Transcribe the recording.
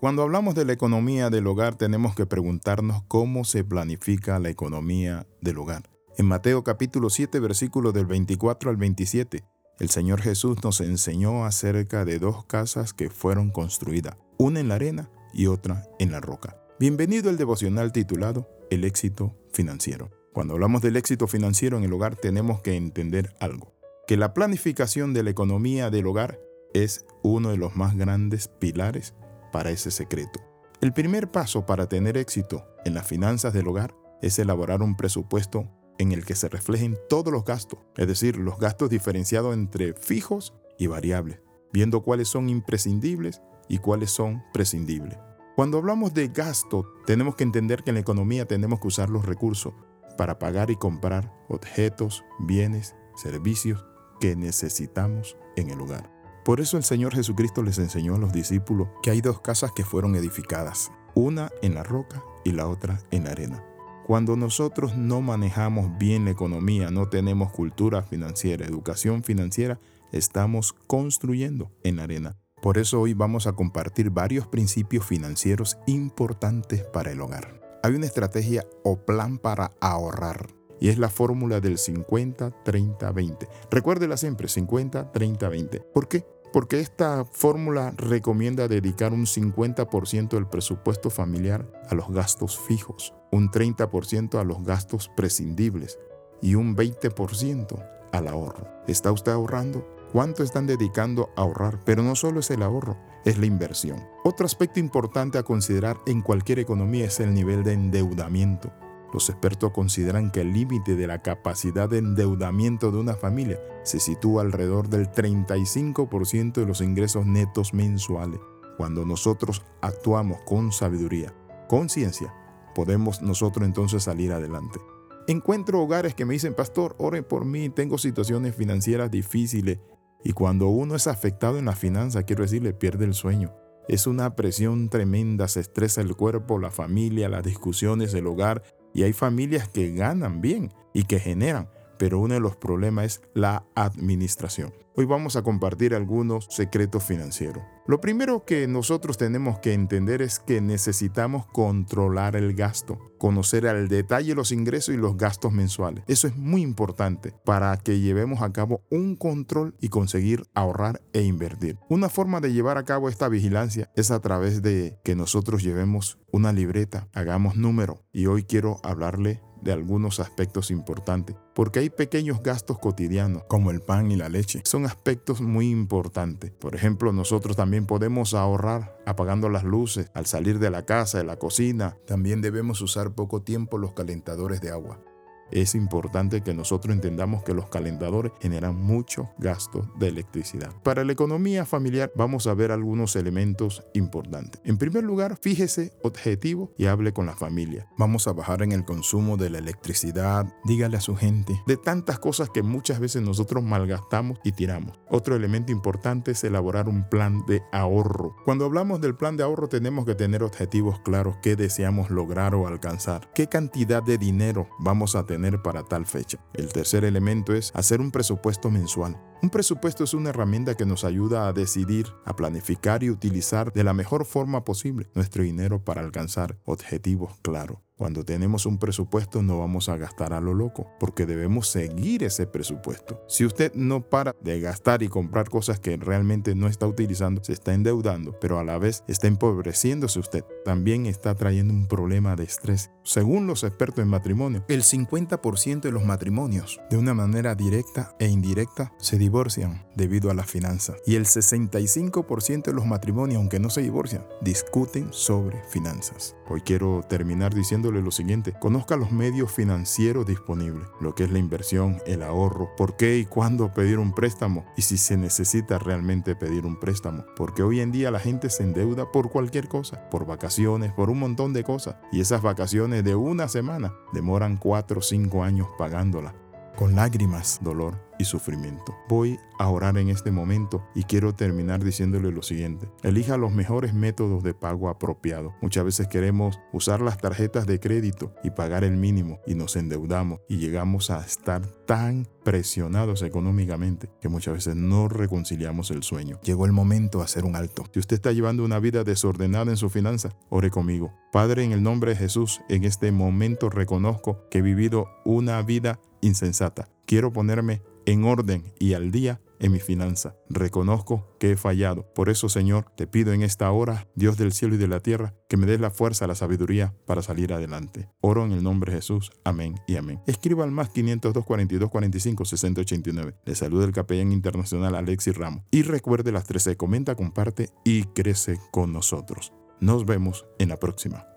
Cuando hablamos de la economía del hogar tenemos que preguntarnos cómo se planifica la economía del hogar. En Mateo capítulo 7 versículos del 24 al 27, el Señor Jesús nos enseñó acerca de dos casas que fueron construidas, una en la arena y otra en la roca. Bienvenido al devocional titulado El éxito financiero. Cuando hablamos del éxito financiero en el hogar tenemos que entender algo, que la planificación de la economía del hogar es uno de los más grandes pilares para ese secreto. El primer paso para tener éxito en las finanzas del hogar es elaborar un presupuesto en el que se reflejen todos los gastos, es decir, los gastos diferenciados entre fijos y variables, viendo cuáles son imprescindibles y cuáles son prescindibles. Cuando hablamos de gasto, tenemos que entender que en la economía tenemos que usar los recursos para pagar y comprar objetos, bienes, servicios que necesitamos en el hogar. Por eso el Señor Jesucristo les enseñó a los discípulos que hay dos casas que fueron edificadas, una en la roca y la otra en la arena. Cuando nosotros no manejamos bien la economía, no tenemos cultura financiera, educación financiera, estamos construyendo en la arena. Por eso hoy vamos a compartir varios principios financieros importantes para el hogar. Hay una estrategia o plan para ahorrar y es la fórmula del 50-30-20. Recuérdela siempre, 50-30-20. ¿Por qué? Porque esta fórmula recomienda dedicar un 50% del presupuesto familiar a los gastos fijos, un 30% a los gastos prescindibles y un 20% al ahorro. ¿Está usted ahorrando? ¿Cuánto están dedicando a ahorrar? Pero no solo es el ahorro, es la inversión. Otro aspecto importante a considerar en cualquier economía es el nivel de endeudamiento. Los expertos consideran que el límite de la capacidad de endeudamiento de una familia se sitúa alrededor del 35% de los ingresos netos mensuales. Cuando nosotros actuamos con sabiduría, con ciencia, podemos nosotros entonces salir adelante. Encuentro hogares que me dicen, pastor, ore por mí, tengo situaciones financieras difíciles. Y cuando uno es afectado en la finanza, quiero decirle, pierde el sueño. Es una presión tremenda, se estresa el cuerpo, la familia, las discusiones, el hogar, y hay familias que ganan bien y que generan, pero uno de los problemas es la administración. Hoy vamos a compartir algunos secretos financieros. Lo primero que nosotros tenemos que entender es que necesitamos controlar el gasto, conocer al detalle los ingresos y los gastos mensuales. Eso es muy importante para que llevemos a cabo un control y conseguir ahorrar e invertir. Una forma de llevar a cabo esta vigilancia es a través de que nosotros llevemos una libreta, hagamos número y hoy quiero hablarle de algunos aspectos importantes, porque hay pequeños gastos cotidianos, como el pan y la leche. Son aspectos muy importantes. Por ejemplo, nosotros también podemos ahorrar apagando las luces al salir de la casa, de la cocina. También debemos usar poco tiempo los calentadores de agua es importante que nosotros entendamos que los calentadores generan mucho gasto de electricidad. Para la economía familiar vamos a ver algunos elementos importantes. En primer lugar, fíjese objetivo y hable con la familia. Vamos a bajar en el consumo de la electricidad, dígale a su gente, de tantas cosas que muchas veces nosotros malgastamos y tiramos. Otro elemento importante es elaborar un plan de ahorro. Cuando hablamos del plan de ahorro tenemos que tener objetivos claros que deseamos lograr o alcanzar, qué cantidad de dinero vamos a tener para tal fecha. El tercer elemento es hacer un presupuesto mensual. Un presupuesto es una herramienta que nos ayuda a decidir, a planificar y utilizar de la mejor forma posible nuestro dinero para alcanzar objetivos claros. Cuando tenemos un presupuesto no vamos a gastar a lo loco, porque debemos seguir ese presupuesto. Si usted no para de gastar y comprar cosas que realmente no está utilizando, se está endeudando, pero a la vez está empobreciéndose usted. También está trayendo un problema de estrés. Según los expertos en matrimonio, el 50% de los matrimonios, de una manera directa e indirecta, se divorcian debido a la finanza. Y el 65% de los matrimonios, aunque no se divorcian, discuten sobre finanzas. Hoy quiero terminar diciendo lo siguiente, conozca los medios financieros disponibles, lo que es la inversión, el ahorro, por qué y cuándo pedir un préstamo y si se necesita realmente pedir un préstamo, porque hoy en día la gente se endeuda por cualquier cosa, por vacaciones, por un montón de cosas, y esas vacaciones de una semana demoran 4 o 5 años pagándolas, con lágrimas, dolor sufrimiento. Voy a orar en este momento y quiero terminar diciéndole lo siguiente. Elija los mejores métodos de pago apropiados. Muchas veces queremos usar las tarjetas de crédito y pagar el mínimo y nos endeudamos y llegamos a estar tan presionados económicamente que muchas veces no reconciliamos el sueño. Llegó el momento de hacer un alto. Si usted está llevando una vida desordenada en su finanza, ore conmigo. Padre, en el nombre de Jesús, en este momento reconozco que he vivido una vida insensata. Quiero ponerme en orden y al día en mi finanza. Reconozco que he fallado. Por eso, Señor, te pido en esta hora, Dios del cielo y de la tierra, que me des la fuerza, la sabiduría para salir adelante. Oro en el nombre de Jesús. Amén y amén. Escriba al más 502 42 45 60 89. Le saluda el capellán internacional Alexis Ramos. Y recuerde las 13. Comenta, comparte y crece con nosotros. Nos vemos en la próxima.